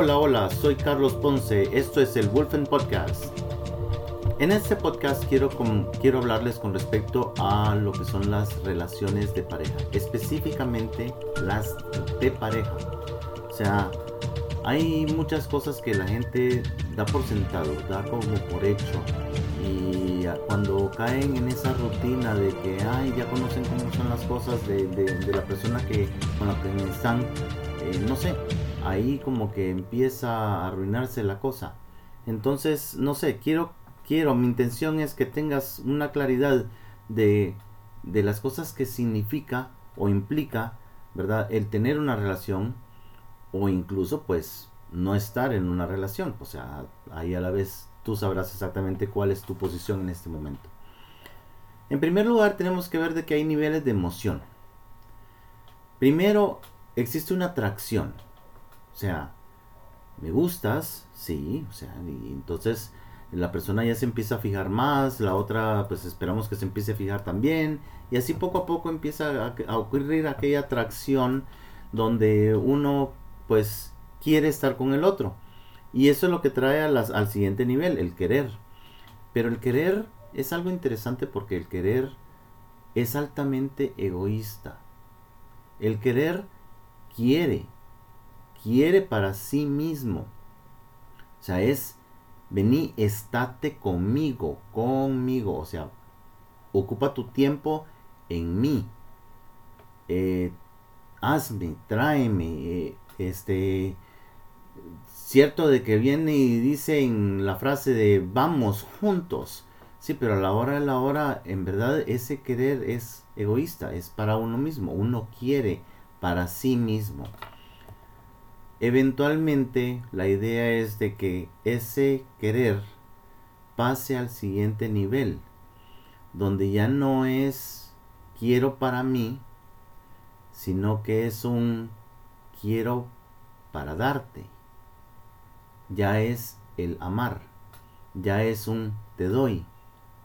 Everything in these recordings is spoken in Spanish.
Hola, hola, soy Carlos Ponce, esto es el Wolfen Podcast. En este podcast quiero, quiero hablarles con respecto a lo que son las relaciones de pareja, específicamente las de pareja. O sea, hay muchas cosas que la gente da por sentado, da como por hecho. Y cuando caen en esa rutina de que, ay, ya conocen cómo son las cosas de, la persona que, con la que están, eh, no sé, ahí como que empieza a arruinarse la cosa. Entonces, no sé, quiero quiero, mi intención es que tengas una claridad de, de las cosas que significa o implica, ¿verdad? El tener una relación o incluso pues no estar en una relación. O sea, ahí a la vez tú sabrás exactamente cuál es tu posición en este momento. En primer lugar, tenemos que ver de que hay niveles de emoción. Primero, existe una atracción. O sea, me gustas, sí, o sea, y entonces la persona ya se empieza a fijar más, la otra pues esperamos que se empiece a fijar también y así poco a poco empieza a, ocurrir aquella atracción donde uno pues quiere estar con el otro y eso es lo que trae al siguiente nivel, el querer. Pero el querer es algo interesante porque el querer es altamente egoísta. El querer quiere, quiere para sí mismo. O sea, es Vení, estate conmigo, conmigo. O sea, ocupa tu tiempo en mí. Eh, hazme, tráeme. Eh, este, cierto de que viene y dice en la frase de vamos juntos. Sí, pero a la hora de la hora, en verdad, ese querer es egoísta, es para uno mismo. Uno quiere para sí mismo. Eventualmente la idea es de que ese querer pase al siguiente nivel, donde ya no es quiero para mí, sino que es un quiero para darte. Ya es el amar, ya es un te doy,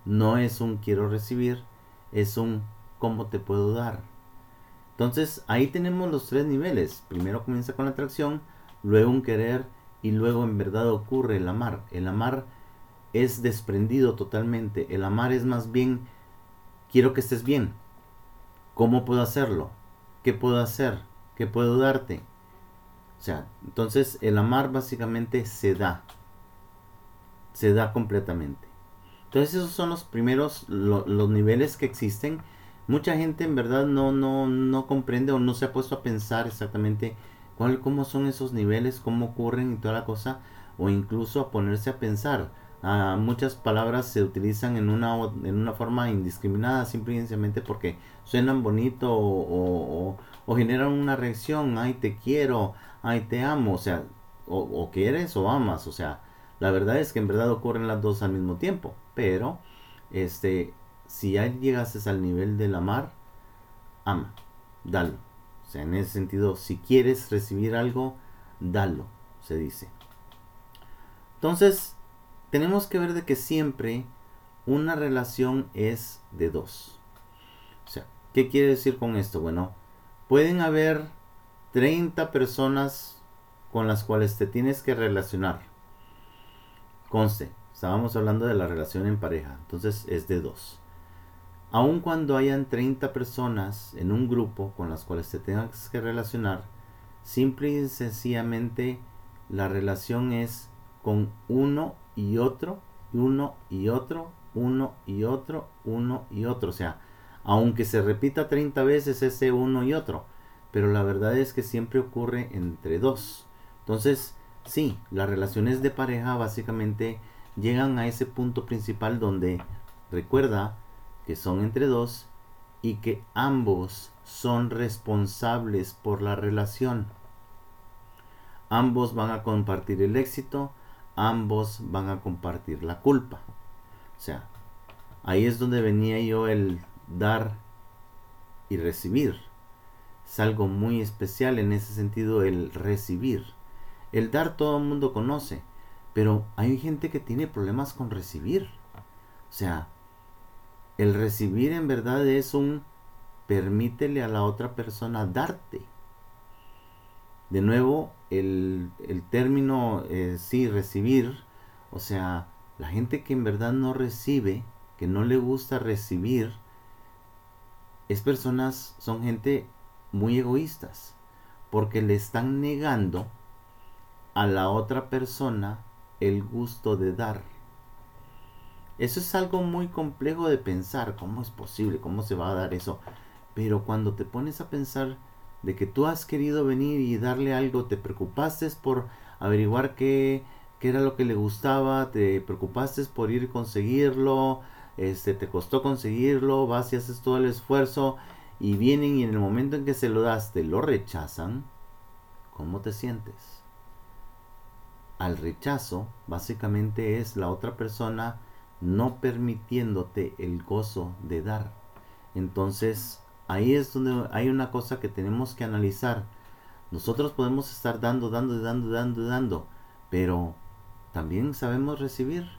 no es un quiero recibir, es un cómo te puedo dar. Entonces ahí tenemos los tres niveles. Primero comienza con la atracción, luego un querer y luego en verdad ocurre el amar. El amar es desprendido totalmente. El amar es más bien quiero que estés bien. ¿Cómo puedo hacerlo? ¿Qué puedo hacer? ¿Qué puedo darte? O sea, entonces el amar básicamente se da. Se da completamente. Entonces esos son los primeros, los niveles que existen mucha gente en verdad no, no, no comprende o no se ha puesto a pensar exactamente cuál, cómo son esos niveles, cómo ocurren y toda la cosa, o incluso a ponerse a pensar. Ah, muchas palabras se utilizan en una, en una forma indiscriminada simplemente porque suenan bonito o, o, generan una reacción, ay te quiero, ay te amo, o sea, o, o quieres o amas, o sea, la verdad es que en verdad ocurren las dos al mismo tiempo, pero este si ya llegases al nivel del amar, ama, dalo. O sea, en ese sentido, si quieres recibir algo, dalo, se dice. Entonces, tenemos que ver de que siempre una relación es de dos. O sea, ¿qué quiere decir con esto? Bueno, pueden haber 30 personas con las cuales te tienes que relacionar. Conste, estábamos hablando de la relación en pareja, entonces es de dos aun cuando hayan 30 personas en un grupo con las cuales te tengas que relacionar, simple y sencillamente la relación es con uno y otro, uno y otro, uno y otro, uno y otro. O sea, aunque se repita 30 veces ese uno y otro, pero la verdad es que siempre ocurre entre dos. Entonces, sí, las relaciones de pareja básicamente llegan a ese punto principal donde, recuerda, que son entre dos y que ambos son responsables por la relación. Ambos van a compartir el éxito, ambos van a compartir la culpa. O sea, ahí es donde venía yo el dar y recibir. Es algo muy especial en ese sentido el recibir. El dar todo el mundo conoce, pero hay gente que tiene problemas con recibir. O sea, el recibir en verdad es un permítele a la otra persona darte. de nuevo, el, término eh, sí, recibir, o sea, la gente que en verdad no recibe, que no le gusta recibir, es personas, son gente muy egoístas, porque le están negando a la otra persona el gusto de dar. Eso es algo muy complejo de pensar, ¿cómo es posible? ¿Cómo se va a dar eso? Pero cuando te pones a pensar de que tú has querido venir y darle algo, te preocupaste por averiguar qué, qué era lo que le gustaba, te preocupaste por ir a conseguirlo, este, te costó conseguirlo, vas y haces todo el esfuerzo y vienen y en el momento en que se lo das te lo rechazan, ¿cómo te sientes? Al rechazo básicamente es la otra persona no permitiéndote el gozo de dar. Entonces ahí es donde hay una cosa que tenemos que analizar. Nosotros podemos estar dando, dando, dando, dando, dando, pero también sabemos recibir.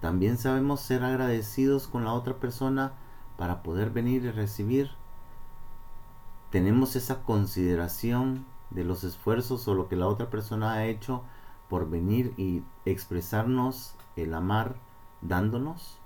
También sabemos ser agradecidos con la otra persona para poder venir y recibir. Tenemos esa consideración de los esfuerzos o lo que la otra persona ha hecho por venir y expresarnos el amar dándonos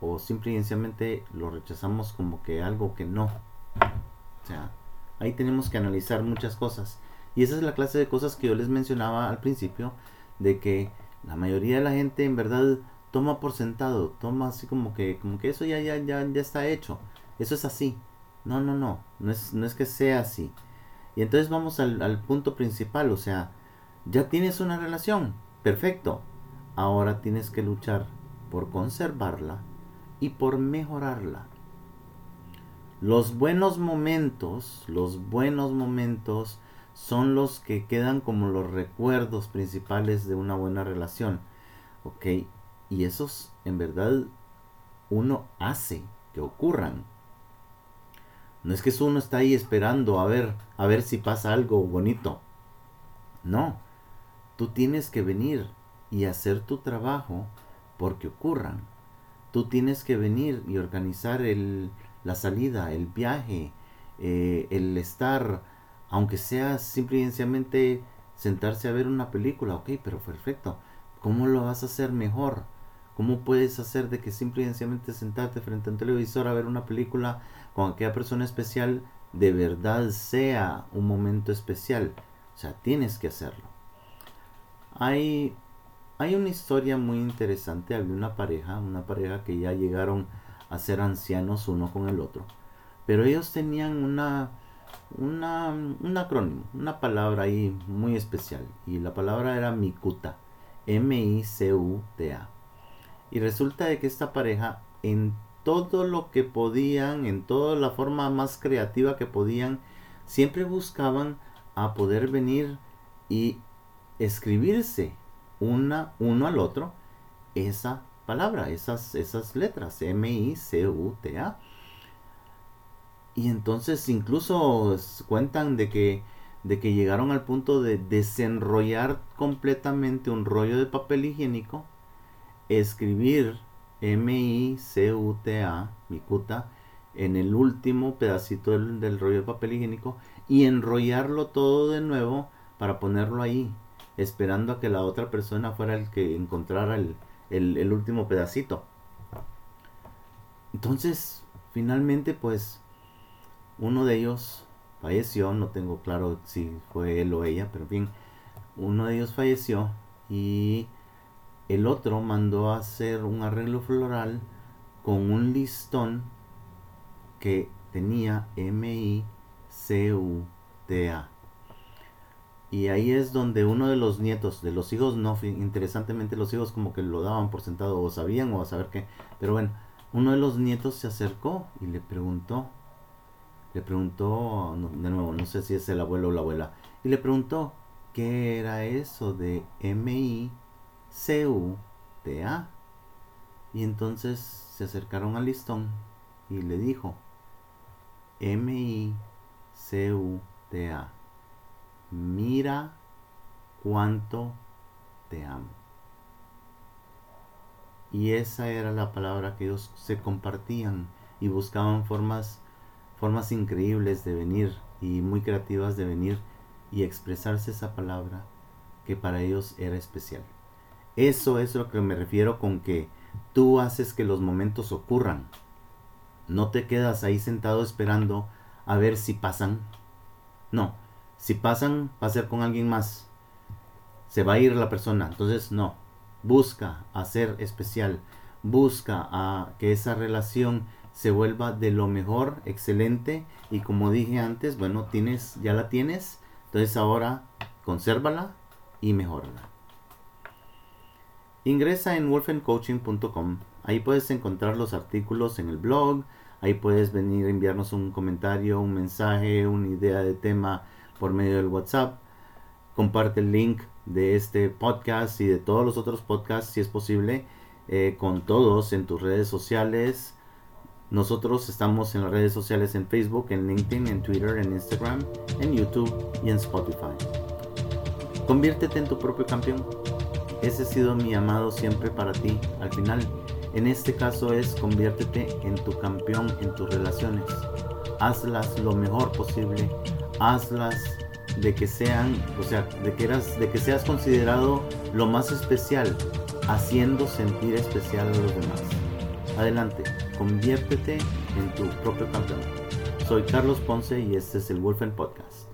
o simplemente lo rechazamos como que algo que no. O sea, ahí tenemos que analizar muchas cosas. Y esa es la clase de cosas que yo les mencionaba al principio, de que la mayoría de la gente en verdad toma por sentado, toma así como que, como que eso ya, ya, ya, ya está hecho. Eso es así. No, no, no, no es, no es que sea así. Y entonces vamos al, al punto principal, o sea, ya tienes una relación, perfecto. Ahora tienes que luchar por conservarla y por mejorarla. Los buenos momentos, los buenos momentos son los que quedan como los recuerdos principales de una buena relación. ¿Ok? Y esos en verdad uno hace que ocurran. No es que uno está ahí esperando a ver, a ver si pasa algo bonito. No, tú tienes que venir y hacer tu trabajo porque ocurran. Tú tienes que venir y organizar el, la salida, el viaje, eh, el estar, aunque sea simplemente sentarse a ver una película, ok, pero perfecto. ¿Cómo lo vas a hacer mejor? ¿Cómo puedes hacer de que simplemente sentarte frente a un televisor a ver una película con aquella persona especial de verdad sea un momento especial? O sea, tienes que hacerlo. Hay hay una historia muy interesante. Había una pareja, una pareja que ya llegaron a ser ancianos uno con el otro. Pero ellos tenían una, una, un acrónimo, una palabra ahí muy especial. Y la palabra era Mikuta. M-I-C-U-T-A. Y resulta de que esta pareja, en todo lo que podían, en toda la forma más creativa que podían, siempre buscaban a poder venir y escribirse una, uno al otro esa palabra, esas, esas letras, M-I-C-U-T-A. Y entonces incluso cuentan de que, de que llegaron al punto de desenrollar completamente un rollo de papel higiénico, escribir M-I-C-U-T-A, Mikuta, en el último pedacito del, del rollo de papel higiénico y enrollarlo todo de nuevo para ponerlo ahí esperando a que la otra persona fuera el que encontrara el, último pedacito. Entonces, finalmente, pues, uno de ellos falleció, no tengo claro si fue él o ella, pero bien, uno de ellos falleció y el otro mandó a hacer un arreglo floral con un listón que tenía M-I-C-U-T-A. Y ahí es donde uno de los nietos, de los hijos, no, interesantemente los hijos como que lo daban por sentado o sabían o a saber qué. Pero bueno, uno de los nietos se acercó y le preguntó, le preguntó, de nuevo, no sé si es el abuelo o la abuela, y le preguntó, ¿qué era eso de M-I-C-U-T-A? Y entonces se acercaron al listón y le dijo, M-I-C-U-T-A mira cuánto te amo. Y esa era la palabra que ellos se compartían y buscaban formas, formas increíbles de venir y muy creativas de venir y expresarse esa palabra que para ellos era especial. Eso es lo que me refiero con que tú haces que los momentos ocurran. No te quedas ahí sentado esperando a ver si pasan. No, si pasan va a ser con alguien más. Se va a ir la persona. Entonces no, busca hacer especial. Busca a que esa relación se vuelva de lo mejor, excelente. Y como dije antes, bueno, tienes, ya la tienes. Entonces ahora consérvala y mejórala. Ingresa en wolfencoaching.com. Ahí puedes encontrar los artículos en el blog. Ahí puedes venir a enviarnos un comentario, un mensaje, una idea de tema por medio del WhatsApp. Comparte el link de este podcast y de todos los otros podcasts si es posible eh, con todos en tus redes sociales. Nosotros estamos en las redes sociales en Facebook, en LinkedIn, en Twitter, en Instagram, en YouTube y en Spotify. Conviértete en tu propio campeón. Ese ha sido mi llamado siempre para ti. Al final, en este caso es conviértete en tu campeón en tus relaciones. Hazlas lo mejor posible. Hazlas de que sean, o sea, de que, eras, de que seas considerado lo más especial, haciendo sentir especial a los demás. Adelante, conviértete en tu propio campeón. Soy Carlos Ponce y este es el Wolfen Podcast.